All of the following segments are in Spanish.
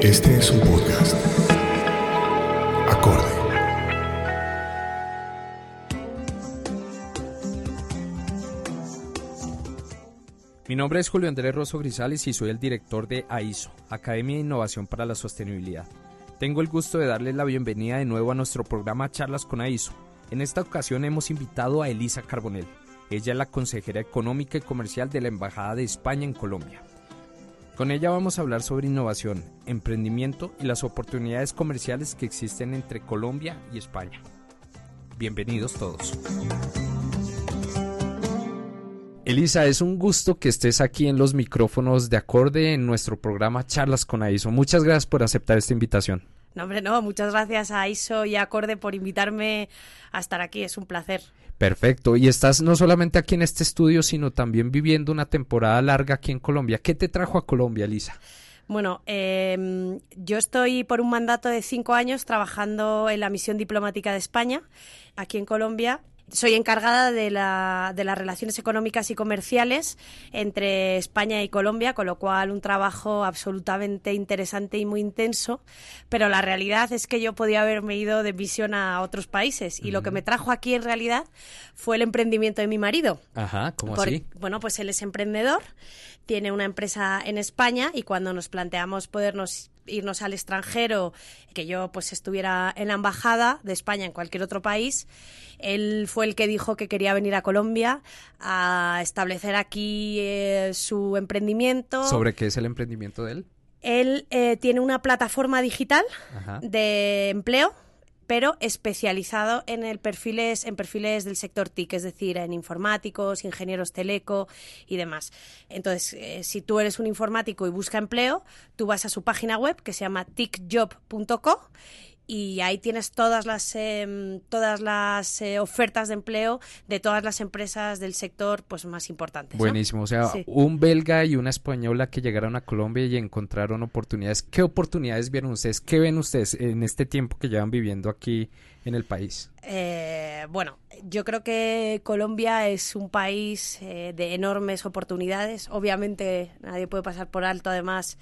Este es un podcast. Acorde. Mi nombre es Julio Andrés Rosso Grisales y soy el director de AISO, Academia de Innovación para la Sostenibilidad. Tengo el gusto de darles la bienvenida de nuevo a nuestro programa Charlas con AISO. En esta ocasión hemos invitado a Elisa Carbonell. Ella es la consejera económica y comercial de la Embajada de España en Colombia. Con ella vamos a hablar sobre innovación, emprendimiento y las oportunidades comerciales que existen entre Colombia y España. Bienvenidos todos. Elisa, es un gusto que estés aquí en los micrófonos de acorde en nuestro programa Charlas con AISO. Muchas gracias por aceptar esta invitación. No, hombre, no, muchas gracias a ISO y a Acorde por invitarme a estar aquí, es un placer. Perfecto, y estás no solamente aquí en este estudio, sino también viviendo una temporada larga aquí en Colombia. ¿Qué te trajo a Colombia, Elisa? Bueno, eh, yo estoy por un mandato de cinco años trabajando en la misión diplomática de España, aquí en Colombia, soy encargada de, la, de, las relaciones económicas y comerciales entre España y Colombia, con lo cual un trabajo absolutamente interesante y muy intenso, pero la realidad es que yo podía haberme ido de visión a otros países y lo que me trajo aquí en realidad fue el emprendimiento de mi marido. Ajá, ¿cómo así? Bueno, pues él es emprendedor, tiene una empresa en España y cuando nos planteamos podernos irnos al extranjero, que yo pues estuviera en la embajada de España en cualquier otro país, él fue el que dijo que quería venir a Colombia a establecer aquí eh, su emprendimiento. ¿Sobre qué es el emprendimiento de él? Él eh, tiene una plataforma digital Ajá. de empleo pero especializado en perfiles en perfiles del sector TIC, es decir, en informáticos, ingenieros teleco y demás. Entonces, eh, si tú eres un informático y busca empleo, tú vas a su página web que se llama ticjob.co y ahí tienes todas las eh, todas las eh, ofertas de empleo de todas las empresas del sector pues más importantes. ¿no? Buenísimo, o sea, sí. un belga y una española que llegaron a Colombia y encontraron oportunidades. ¿Qué oportunidades vieron ustedes? ¿Qué ven ustedes en este tiempo que llevan viviendo aquí en el país? Eh, bueno, yo creo que Colombia es un país eh, de enormes oportunidades. Obviamente nadie puede pasar por alto además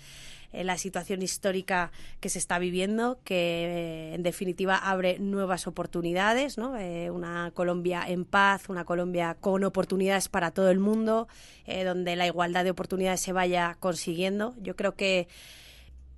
la situación histórica que se está viviendo, que eh, en definitiva abre nuevas oportunidades, ¿no? Eh, una Colombia en paz, una Colombia con oportunidades para todo el mundo, eh, donde la igualdad de oportunidades se vaya consiguiendo. Yo creo que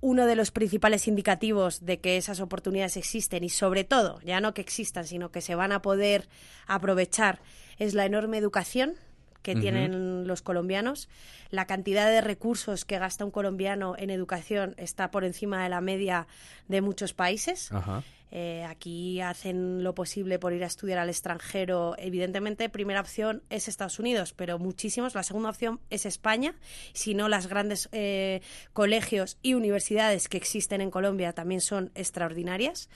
uno de los principales indicativos de que esas oportunidades existen y sobre todo, ya no que existan, sino que se van a poder aprovechar, es la enorme educación que uh -huh. tienen los colombianos. La cantidad de recursos que gasta un colombiano en educación está por encima de la media de muchos países. Ajá. Eh, aquí hacen lo posible por ir a estudiar al extranjero. Evidentemente, primera opción es Estados Unidos, pero muchísimos. La segunda opción es España. Si no, las grandes eh, colegios y universidades que existen en Colombia también son extraordinarias.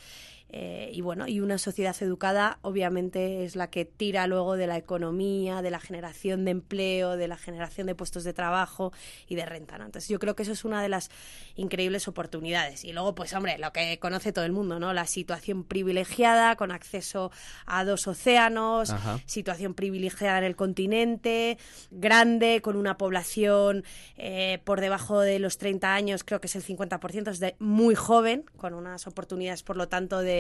Eh, y bueno, y una sociedad educada obviamente es la que tira luego de la economía, de la generación de empleo, de la generación de puestos de trabajo y de renta. ¿no? Entonces yo creo que eso es una de las increíbles oportunidades. Y luego, pues hombre, lo que conoce todo el mundo, ¿no? La situación privilegiada con acceso a dos océanos, Ajá. situación privilegiada en el continente, grande, con una población eh, por debajo de los 30 años, creo que es el 50%, es de muy joven, con unas oportunidades, por lo tanto, de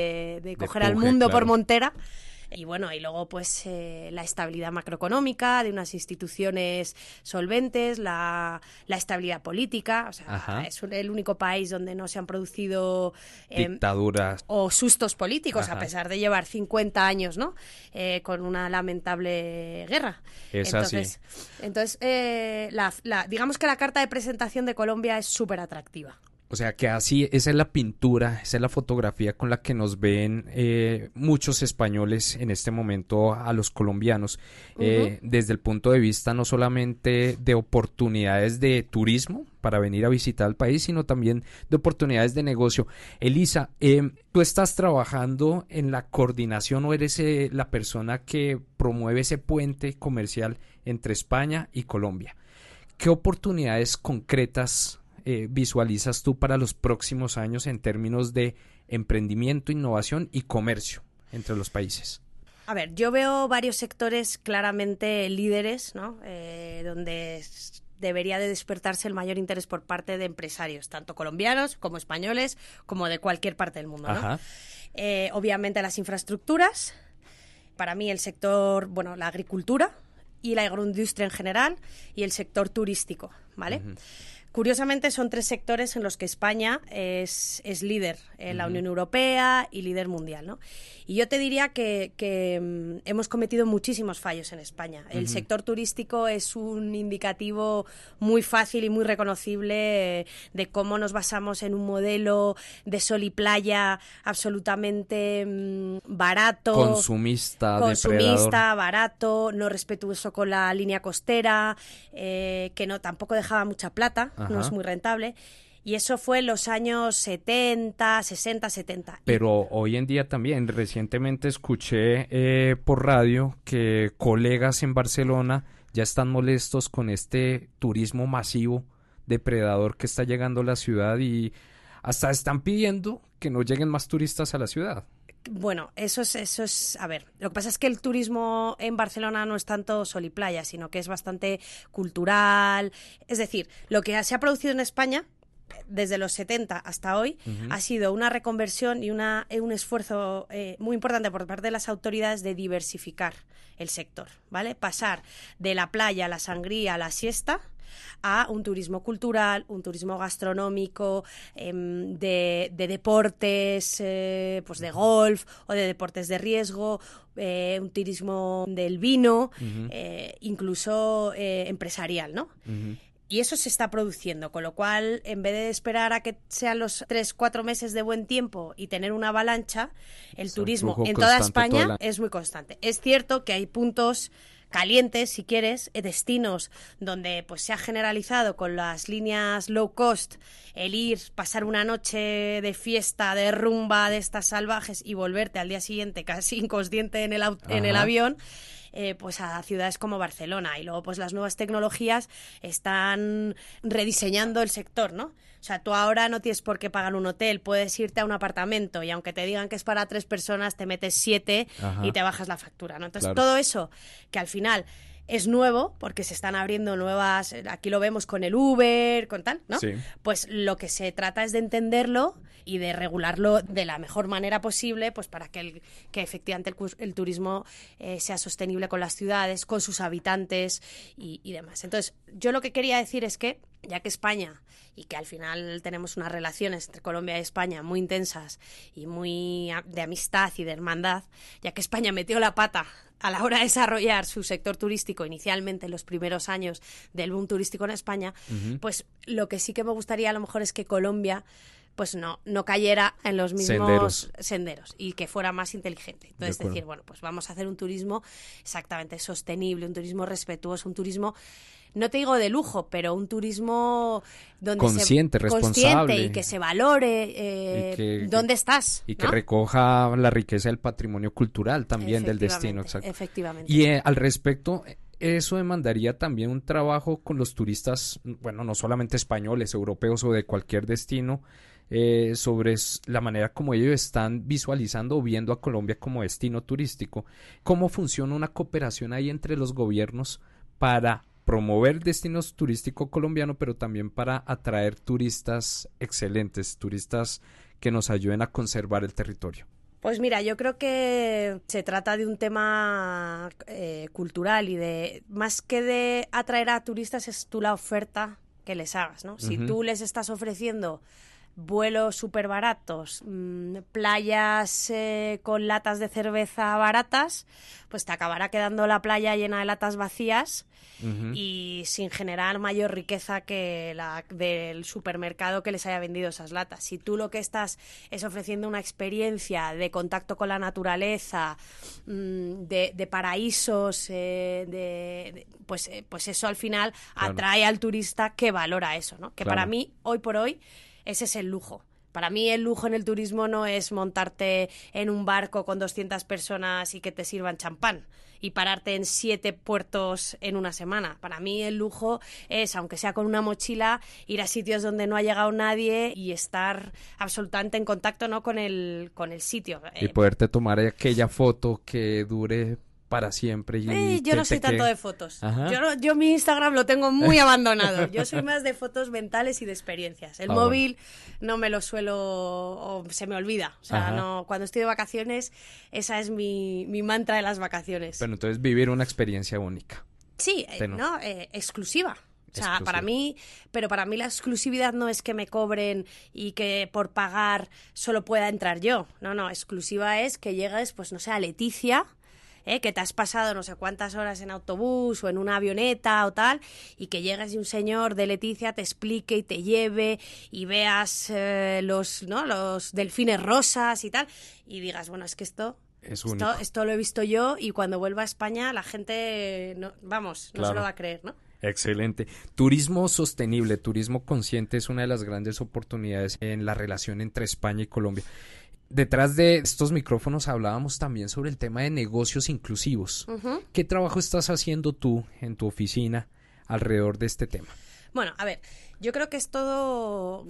de, coger de al mundo claro. por montera y bueno, y luego pues eh, la estabilidad macroeconómica de unas instituciones solventes, la, la estabilidad política, o sea, Ajá. es el único país donde no se han producido eh, dictaduras o sustos políticos Ajá. a pesar de llevar 50 años, ¿no? Eh, con una lamentable guerra. Es entonces, así. entonces eh, la, la, digamos que la carta de presentación de Colombia es súper atractiva. O sea que así, esa es la pintura, esa es la fotografía con la que nos ven eh, muchos españoles en este momento a los colombianos, uh -huh. eh, desde el punto de vista no solamente de oportunidades de turismo para venir a visitar el país, sino también de oportunidades de negocio. Elisa, eh, tú estás trabajando en la coordinación o eres eh, la persona que promueve ese puente comercial entre España y Colombia. ¿Qué oportunidades concretas eh, visualizas tú para los próximos años en términos de emprendimiento, innovación y comercio entre los países? A ver, yo veo varios sectores claramente líderes, ¿no? Eh, donde debería de despertarse el mayor interés por parte de empresarios, tanto colombianos como españoles, como de cualquier parte del mundo. Eh, obviamente las infraestructuras, para mí el sector, bueno, la agricultura y la agroindustria en general y el sector turístico, ¿vale? Curiosamente, son tres sectores en los que España es, es líder en la Unión Europea y líder mundial. ¿no? Y yo te diría que, mm, hemos cometido muchísimos fallos en España. El sector turístico es un indicativo muy fácil y muy reconocible eh, de cómo nos basamos en un modelo de sol y playa absolutamente mm, barato. Consumista, consumista barato, no respetuoso con la línea costera, eh, que no tampoco dejaba mucha plata no es muy rentable. Y eso fue en los años 70, 60, 70. Pero hoy en día también, recientemente escuché eh, por radio que colegas en Barcelona ya están molestos con este turismo masivo depredador que está llegando a la ciudad y hasta están pidiendo que no lleguen más turistas a la ciudad. Bueno, eso es, eso es, a ver, lo que pasa es que el turismo en Barcelona no es tanto sol y playa, sino que es bastante cultural. Es decir, lo que se ha producido en España desde los 70 hasta hoy ha sido una reconversión y una, un esfuerzo eh, muy importante por parte de las autoridades de diversificar el sector, ¿vale? Pasar de la playa, la sangría, a la siesta, a un turismo cultural, un turismo gastronómico, em, de, deportes, eh, pues de golf o de deportes de riesgo, eh, un turismo del vino, eh, incluso empresarial, ¿no? Y eso se está produciendo, con lo cual, en vez de esperar a que sean los tres, cuatro meses de buen tiempo y tener una avalancha, el turismo en toda España es muy constante. Es cierto que hay puntos calientes, si quieres, eh, destinos donde pues se ha generalizado con las líneas low cost el ir, pasar una noche de fiesta, de rumba de estas salvajes y volverte al día siguiente casi inconsciente en el, en el avión. Eh, pues a ciudades como Barcelona y luego pues las nuevas tecnologías están rediseñando el sector, ¿no? O sea, tú ahora no tienes por qué pagar un hotel, puedes irte a un apartamento y aunque te digan que es para tres personas, te metes siete y te bajas la factura, ¿no? Entonces, todo eso que al final es nuevo porque se están abriendo nuevas, aquí lo vemos con el Uber, con tal, ¿no? Pues lo que se trata es de entenderlo y de regularlo de la mejor manera posible, pues para que, el, que efectivamente el, turismo eh, sea sostenible con las ciudades, con sus habitantes y, y demás. Entonces, yo lo que quería decir es que, ya que España y que al final tenemos unas relaciones entre Colombia y España muy intensas y muy de amistad y de hermandad, ya que España metió la pata a la hora de desarrollar su sector turístico inicialmente en los primeros años del boom turístico en España, pues lo que sí que me gustaría a lo mejor es que Colombia pues no, no cayera en los mismos senderos. y que fuera más inteligente. Entonces, decir, bueno, pues vamos a hacer un turismo exactamente sostenible, un turismo respetuoso, un turismo no te digo de lujo, pero un turismo donde consciente, responsable y que se valore eh, dónde estás. Y que recoja la riqueza del patrimonio cultural también del destino. Exacto. Efectivamente. Y eh, al respecto, eso demandaría también un trabajo con los turistas, bueno, no solamente españoles, europeos o de cualquier destino, eh, sobre la manera como ellos están visualizando o viendo a Colombia como destino turístico. ¿Cómo funciona una cooperación ahí entre los gobiernos para promover destinos turísticos colombianos, pero también para atraer turistas excelentes, turistas que nos ayuden a conservar el territorio. Pues mira, yo creo que se trata de un tema eh, cultural y de más que de atraer a turistas es tú la oferta que les hagas, ¿no? Si tú les estás ofreciendo vuelos súper baratos, mm, playas eh, con latas de cerveza baratas, pues te acabará quedando la playa llena de latas vacías y sin generar mayor riqueza que la del supermercado que les haya vendido esas latas. Si tú lo que estás es ofreciendo una experiencia de contacto con la naturaleza, mm, de, paraísos, eh, de, pues, eh, pues eso al final atrae al turista que valora eso, ¿no? Que para mí, hoy por hoy, ese es el lujo. Para mí el lujo en el turismo no es montarte en un barco con 200 personas y que te sirvan champán y pararte en siete puertos en una semana. Para mí el lujo es, aunque sea con una mochila, ir a sitios donde no ha llegado nadie y estar absolutamente en contacto ¿no? con, el, con el sitio. Y poderte tomar aquella foto que dure para siempre. Y Eh, yo no soy tanto de fotos. Yo, no- yo mi Instagram lo tengo muy abandonado. Yo soy más de fotos mentales y de experiencias. El Ah, móvil no me lo suelo o se me olvida. O sea, Ajá. no, cuando estoy de vacaciones, esa es mi, mi mantra de las vacaciones. Pero entonces vivir una experiencia única. Sí, eh, no- eh, exclusiva. O sea, para mí, pero para mí la exclusividad no es que me cobren y que por pagar solo pueda entrar yo. No, no, exclusiva es que llegues, pues no sé, a Leticia, ¿eh? que te has pasado no sé cuántas horas en autobús o en una avioneta o tal, y que llegues y un señor de Leticia te explique y te lleve y veas eh, los, ¿no? los delfines rosas y tal, y digas, bueno, es que esto Es esto, esto lo he visto yo y cuando vuelva a España la gente, no, vamos, no se lo va a creer, ¿no? Excelente. Turismo sostenible, turismo consciente es una de las grandes oportunidades en la relación entre España y Colombia. Detrás de estos micrófonos hablábamos también sobre el tema de negocios inclusivos. ¿Qué trabajo estás haciendo tú en tu oficina alrededor de este tema? Bueno, a ver, yo creo que es todo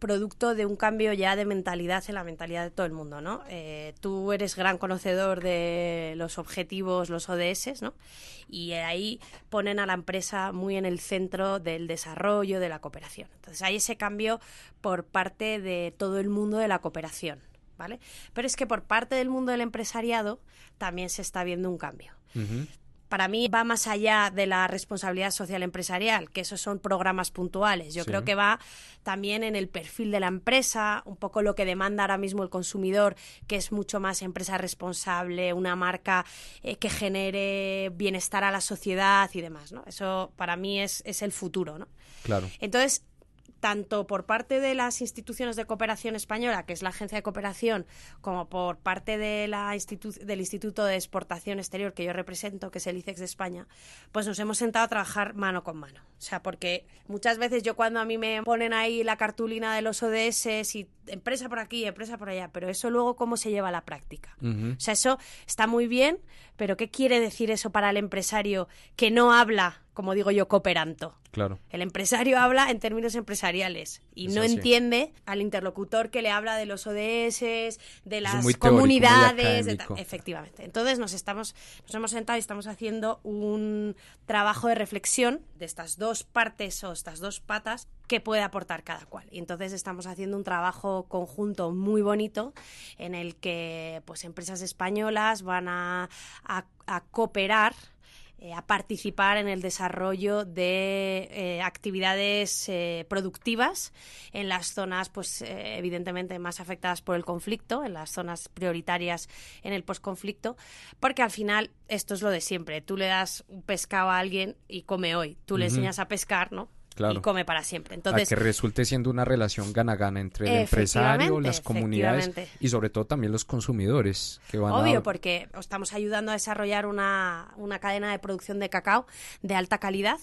producto de un cambio ya de mentalidad en la mentalidad de todo el mundo, ¿no? Eh, tú eres gran conocedor de los objetivos, los ODS, ¿no? Y ahí ponen a la empresa muy en el centro del desarrollo, de la cooperación. Entonces hay ese cambio por parte de todo el mundo de la cooperación, ¿vale? Pero es que por parte del mundo del empresariado también se está viendo un cambio para mí va más allá de la responsabilidad social empresarial, que esos son programas puntuales. Yo Sí. creo que va también en el perfil de la empresa, un poco lo que demanda ahora mismo el consumidor, que es mucho más empresa responsable, una marca eh, que genere bienestar a la sociedad y demás, ¿no? Eso para mí es, es el futuro, ¿no? Claro. Entonces, tanto por parte de las instituciones de cooperación española, que es la agencia de cooperación, como por parte de la institu- del Instituto de Exportación Exterior que yo represento, que es el ICEX de España, pues nos hemos sentado a trabajar mano con mano. O sea, porque muchas veces yo cuando a mí me ponen ahí la cartulina de los ODS y empresa por aquí, empresa por allá, pero eso luego cómo se lleva a la práctica. O sea, eso está muy bien, pero ¿qué quiere decir eso para el empresario que no habla, como digo yo, cooperanto? Claro. El empresario habla en términos empresariales y Es no así. entiende al interlocutor que le habla de los ODS, de las teórico, comunidades, de efectivamente. Entonces nos estamos nos hemos sentado y estamos haciendo un trabajo de reflexión de estas dos partes o estas dos patas que puede aportar cada cual. Y entonces estamos haciendo un trabajo conjunto muy bonito en el que pues empresas españolas van a, a- a cooperar eh, a participar en el desarrollo de eh, actividades eh, productivas en las zonas, pues evidentemente más afectadas por el conflicto, en las zonas prioritarias en el posconflicto, porque al final esto es lo de siempre. Tú le das un pescado a alguien y come hoy. Tú le enseñas a pescar, ¿no? Claro. Y come para siempre. a Entonces, que resulte siendo una relación gana-gana entre el empresario, las comunidades y sobre todo también los consumidores que van Obvio, a... porque estamos ayudando a desarrollar una, una cadena de producción de cacao de alta calidad.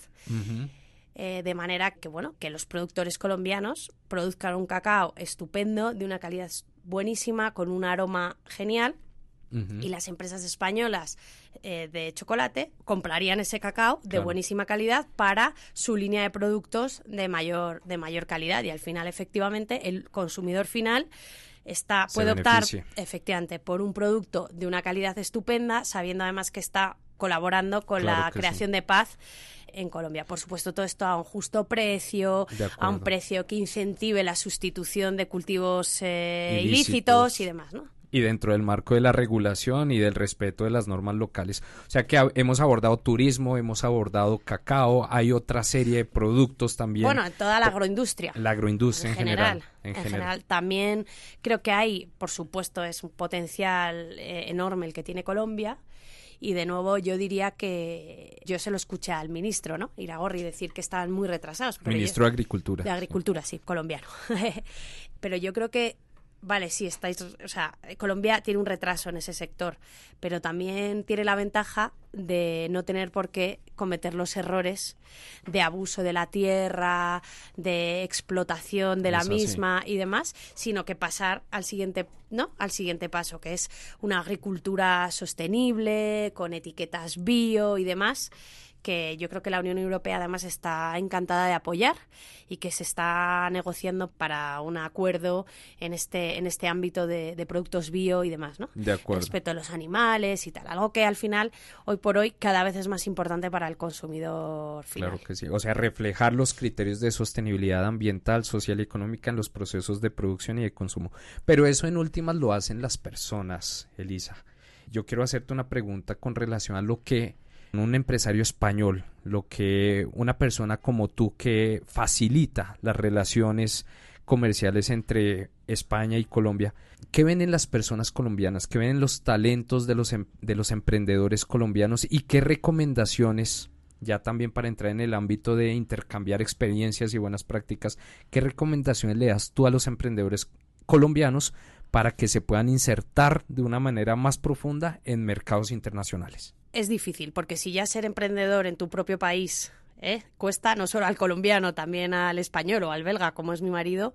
Eh, de manera que bueno que los productores colombianos produzcan un cacao estupendo de una calidad buenísima con un aroma genial y las empresas españolas eh, de chocolate comprarían ese cacao de Claro. buenísima calidad para su línea de productos de mayor de mayor calidad y al final efectivamente el consumidor final está puede optar efectivamente por un producto de una calidad estupenda sabiendo además que está colaborando con Claro la sí. creación de paz en Colombia. Por supuesto, todo esto a un justo precio, a un precio que incentive la sustitución de cultivos eh, Ilícitos. ilícitos y demás, ¿no? Y dentro del marco de la regulación y del respeto de las normas locales. O sea que hemos abordado turismo, hemos abordado cacao, hay otra serie de productos también. Bueno, toda la agroindustria. la agroindustria en, general. En, general. también creo que hay, por supuesto, es un potencial eh, enorme el que tiene Colombia. Y de nuevo, yo diría que yo se lo escuché al ministro, ¿no? Iragorri decir que estaban muy retrasados. pero yo- Ministro de Agricultura. de Agricultura, sí, colombiano. pero yo creo que, vale, sí, estáis, o sea, Colombia tiene un retraso en ese sector, pero también tiene la ventaja de no tener por qué cometer los errores de abuso de la tierra, de explotación de la misma y demás, sino que pasar al siguiente, ¿no? Al siguiente paso, que es una agricultura sostenible, con etiquetas bio y demás que yo creo que la Unión Europea además está encantada de apoyar y que se está negociando para un acuerdo en este, en este ámbito de, productos bio y demás, ¿no? De acuerdo. Respecto a los animales y tal. Algo que al final, hoy por hoy, cada vez es más importante para el consumidor final. Claro que sí. O sea, reflejar los criterios de sostenibilidad ambiental, social y económica en los procesos de producción y de consumo. Pero eso en últimas lo hacen las personas, Elisa. Yo quiero hacerte una pregunta con relación a lo que un empresario español, lo que una persona como tú que facilita las relaciones comerciales entre España y Colombia, ¿qué ven en las personas colombianas? ¿Qué ven en los talentos de los, em, de los emprendedores colombianos? ¿Y qué recomendaciones, ya también para entrar en el ámbito de intercambiar experiencias y buenas prácticas, qué recomendaciones le das tú a los emprendedores colombianos para que se puedan insertar de una manera más profunda en mercados internacionales? Es difícil, porque si ya ser emprendedor en tu propio país ¿eh? cuesta no solo al colombiano, también al español o al belga, como es mi marido,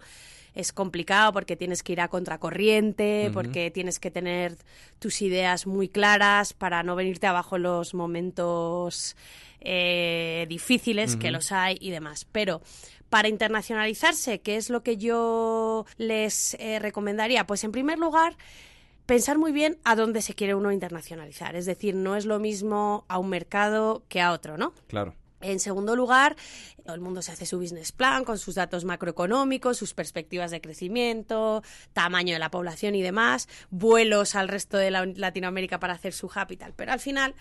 es complicado porque tienes que ir a contracorriente, porque tienes que tener tus ideas muy claras para no venirte abajo en los momentos eh, difíciles, que los hay y demás. Pero para internacionalizarse, ¿qué es lo que yo les eh, recomendaría? Pues en primer lugar, pensar muy bien a dónde se quiere uno internacionalizar. Es decir, no es lo mismo a un mercado que a otro, ¿no? Claro. En segundo lugar, todo el mundo se hace su business plan con sus datos macroeconómicos, sus perspectivas de crecimiento, tamaño de la población y demás, vuelos al resto de Latinoamérica para hacer su capital. Pero al final,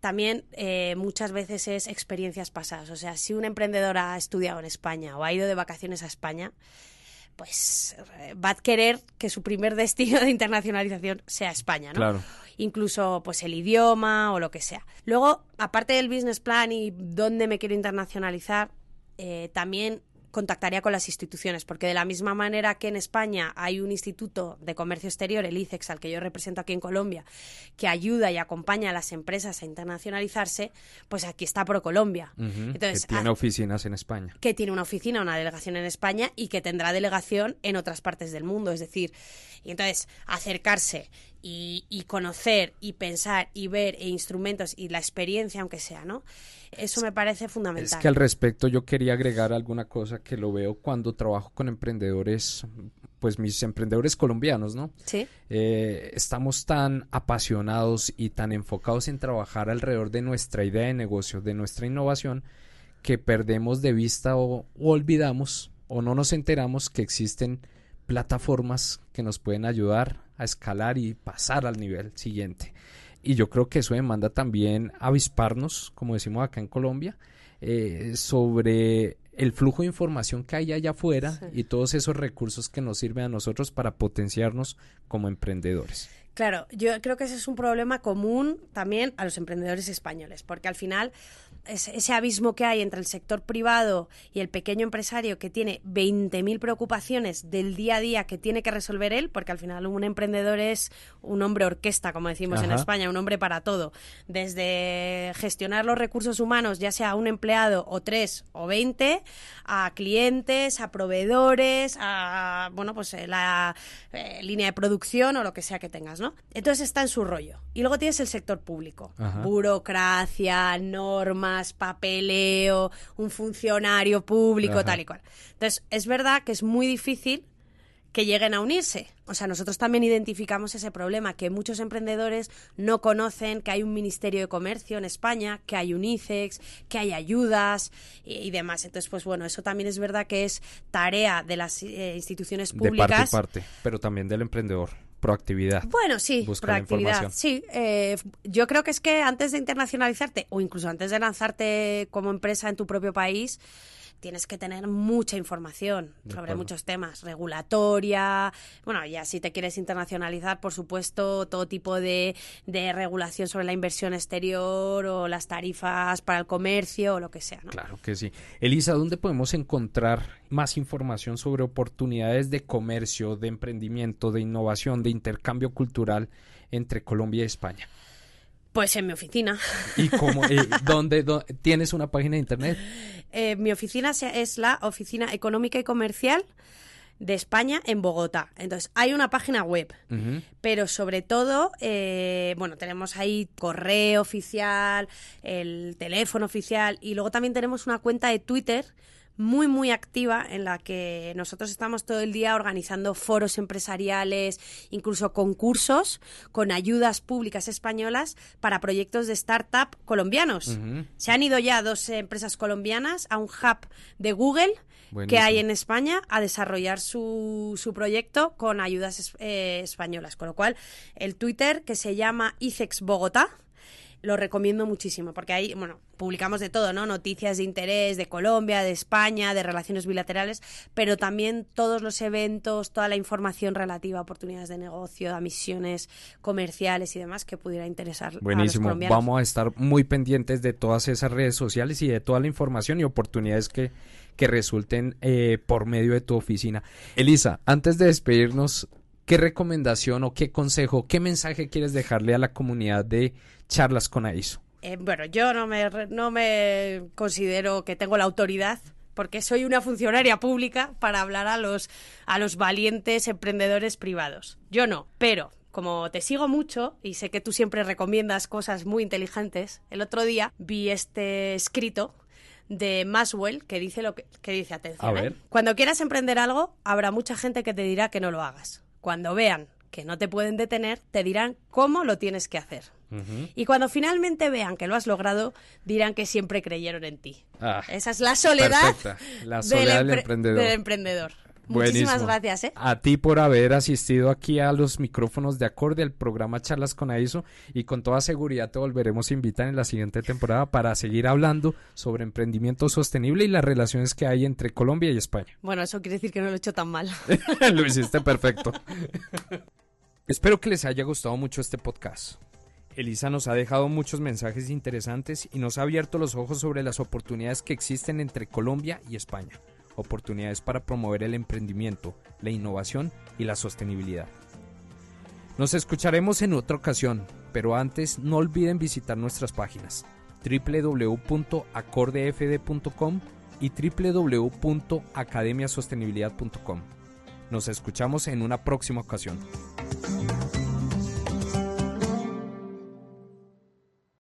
también eh, muchas veces es experiencias pasadas. O sea, si un emprendedor ha estudiado en España o ha ido de vacaciones a España, pues eh, va a querer que su primer destino de internacionalización sea España, ¿no? Claro. Incluso pues el idioma o lo que sea. Luego, aparte del business plan y dónde me quiero internacionalizar, eh, también contactaría con las instituciones, porque de la misma manera que en España hay un instituto de comercio exterior, el ICEX, al que yo represento aquí en Colombia, que ayuda y acompaña a las empresas a internacionalizarse, pues aquí está ProColombia. Entonces, que tiene oficinas en España. Que tiene una oficina, una delegación en España y que tendrá delegación en otras partes del mundo. Es decir, y entonces acercarse y, conocer y pensar y ver e instrumentos y la experiencia, aunque sea, ¿no? Eso me parece fundamental. Es que al respecto yo quería agregar alguna cosa que lo veo cuando trabajo con emprendedores, pues mis emprendedores colombianos, ¿no? Sí. Eh, estamos tan apasionados y tan enfocados en trabajar alrededor de nuestra idea de negocio, de nuestra innovación, que perdemos de vista o olvidamos o no nos enteramos que existen plataformas que nos pueden ayudar a escalar y pasar al nivel siguiente. Y yo creo que eso demanda también avisparnos, como decimos acá en Colombia, eh, sobre el flujo de información que hay allá afuera y todos esos recursos que nos sirven a nosotros para potenciarnos como emprendedores. Claro, yo creo que ese es un problema común también a los emprendedores españoles, porque al final ese abismo que hay entre el sector privado y el pequeño empresario que tiene 20.000 preocupaciones del día a día que tiene que resolver él, porque al final un emprendedor es un hombre orquesta, como decimos en España, un hombre para todo, desde gestionar los recursos humanos, ya sea un empleado o tres o veinte, a clientes, a proveedores, a bueno, pues eh, la eh, línea de producción o lo que sea que tengas, ¿no? Entonces está en su rollo. Y luego tienes el sector público, burocracia, normas, papeleo, un funcionario público, tal y cual. Entonces, es verdad que es muy difícil que lleguen a unirse. O sea, nosotros también identificamos ese problema, que muchos emprendedores no conocen que hay un Ministerio de Comercio en España, que hay un ICEX, que hay ayudas y, demás. Entonces, pues bueno, eso también es verdad que es tarea de las eh, instituciones públicas. De parte y parte, pero también del emprendedor proactividad. Bueno, sí, proactividad. Sí, eh, yo creo que es que antes de internacionalizarte o incluso antes de lanzarte como empresa en tu propio país, tienes que tener mucha información sobre muchos temas, regulatoria, bueno, ya si te quieres internacionalizar, por supuesto, todo tipo de, de regulación sobre la inversión exterior o las tarifas para el comercio o lo que sea. ¿no? Claro que sí. Elisa, ¿dónde podemos encontrar más información sobre oportunidades de comercio, de emprendimiento, de innovación, de intercambio cultural entre Colombia y España? Pues en mi oficina. ¿Y cómo? Eh, ¿dónde, tienes una página de internet? Eh, mi oficina es la Oficina Económica y Comercial de España en Bogotá. Entonces, hay una página web, pero sobre todo, eh, bueno, tenemos ahí correo oficial, el teléfono oficial y luego también tenemos una cuenta de Twitter muy, muy activa en la que nosotros estamos todo el día organizando foros empresariales, incluso concursos con ayudas públicas españolas para proyectos de startup colombianos. Se han ido ya dos empresas colombianas a un hub de Google que hay en España a desarrollar su, su proyecto con ayudas eh, españolas. Con lo cual, el Twitter que se llama ICEX Bogotá, lo recomiendo muchísimo, porque ahí, bueno, publicamos de todo, ¿no? Noticias de interés de Colombia, de España, de relaciones bilaterales, pero también todos los eventos, toda la información relativa a oportunidades de negocio, a misiones comerciales y demás que pudiera interesar Buenísimo. a los colombianos. Vamos a estar muy pendientes de todas esas redes sociales y de toda la información y oportunidades que, que resulten eh, por medio de tu oficina. Elisa, antes de despedirnos, ¿qué recomendación o qué consejo, qué mensaje quieres dejarle a la comunidad de charlas con AISO? Eh, bueno, yo no me, no me considero que tengo la autoridad porque soy una funcionaria pública para hablar a los, a los valientes emprendedores privados. Yo no, pero como te sigo mucho y sé que tú siempre recomiendas cosas muy inteligentes, el otro día vi este escrito de Maswell que dice lo que, que dice atención. A ¿eh? ver. Cuando quieras emprender algo, habrá mucha gente que te dirá que no lo hagas. Cuando vean que no te pueden detener, te dirán cómo lo tienes que hacer. Y cuando finalmente vean que lo has logrado, dirán que siempre creyeron en ti. Ah, Esa es la soledad. La soledad del empre- emprendedor. del emprendedor. Muchísimas Buenísimo. gracias, ¿eh? A ti por haber asistido aquí a los micrófonos de acorde al programa Charlas con AISO y con toda seguridad te volveremos a invitar en la siguiente temporada para seguir hablando sobre emprendimiento sostenible y las relaciones que hay entre Colombia y España. Bueno, eso quiere decir que no lo he hecho tan mal. Lo hiciste perfecto. Espero que les haya gustado mucho este podcast. Elisa nos ha dejado muchos mensajes interesantes y nos ha abierto los ojos sobre las oportunidades que existen entre Colombia y España. Oportunidades para promover el emprendimiento, la innovación y la sostenibilidad. Nos escucharemos en otra ocasión, pero antes no olviden visitar nuestras páginas www.acordefd.com y www.academiasostenibilidad.com. Nos escuchamos en una próxima ocasión.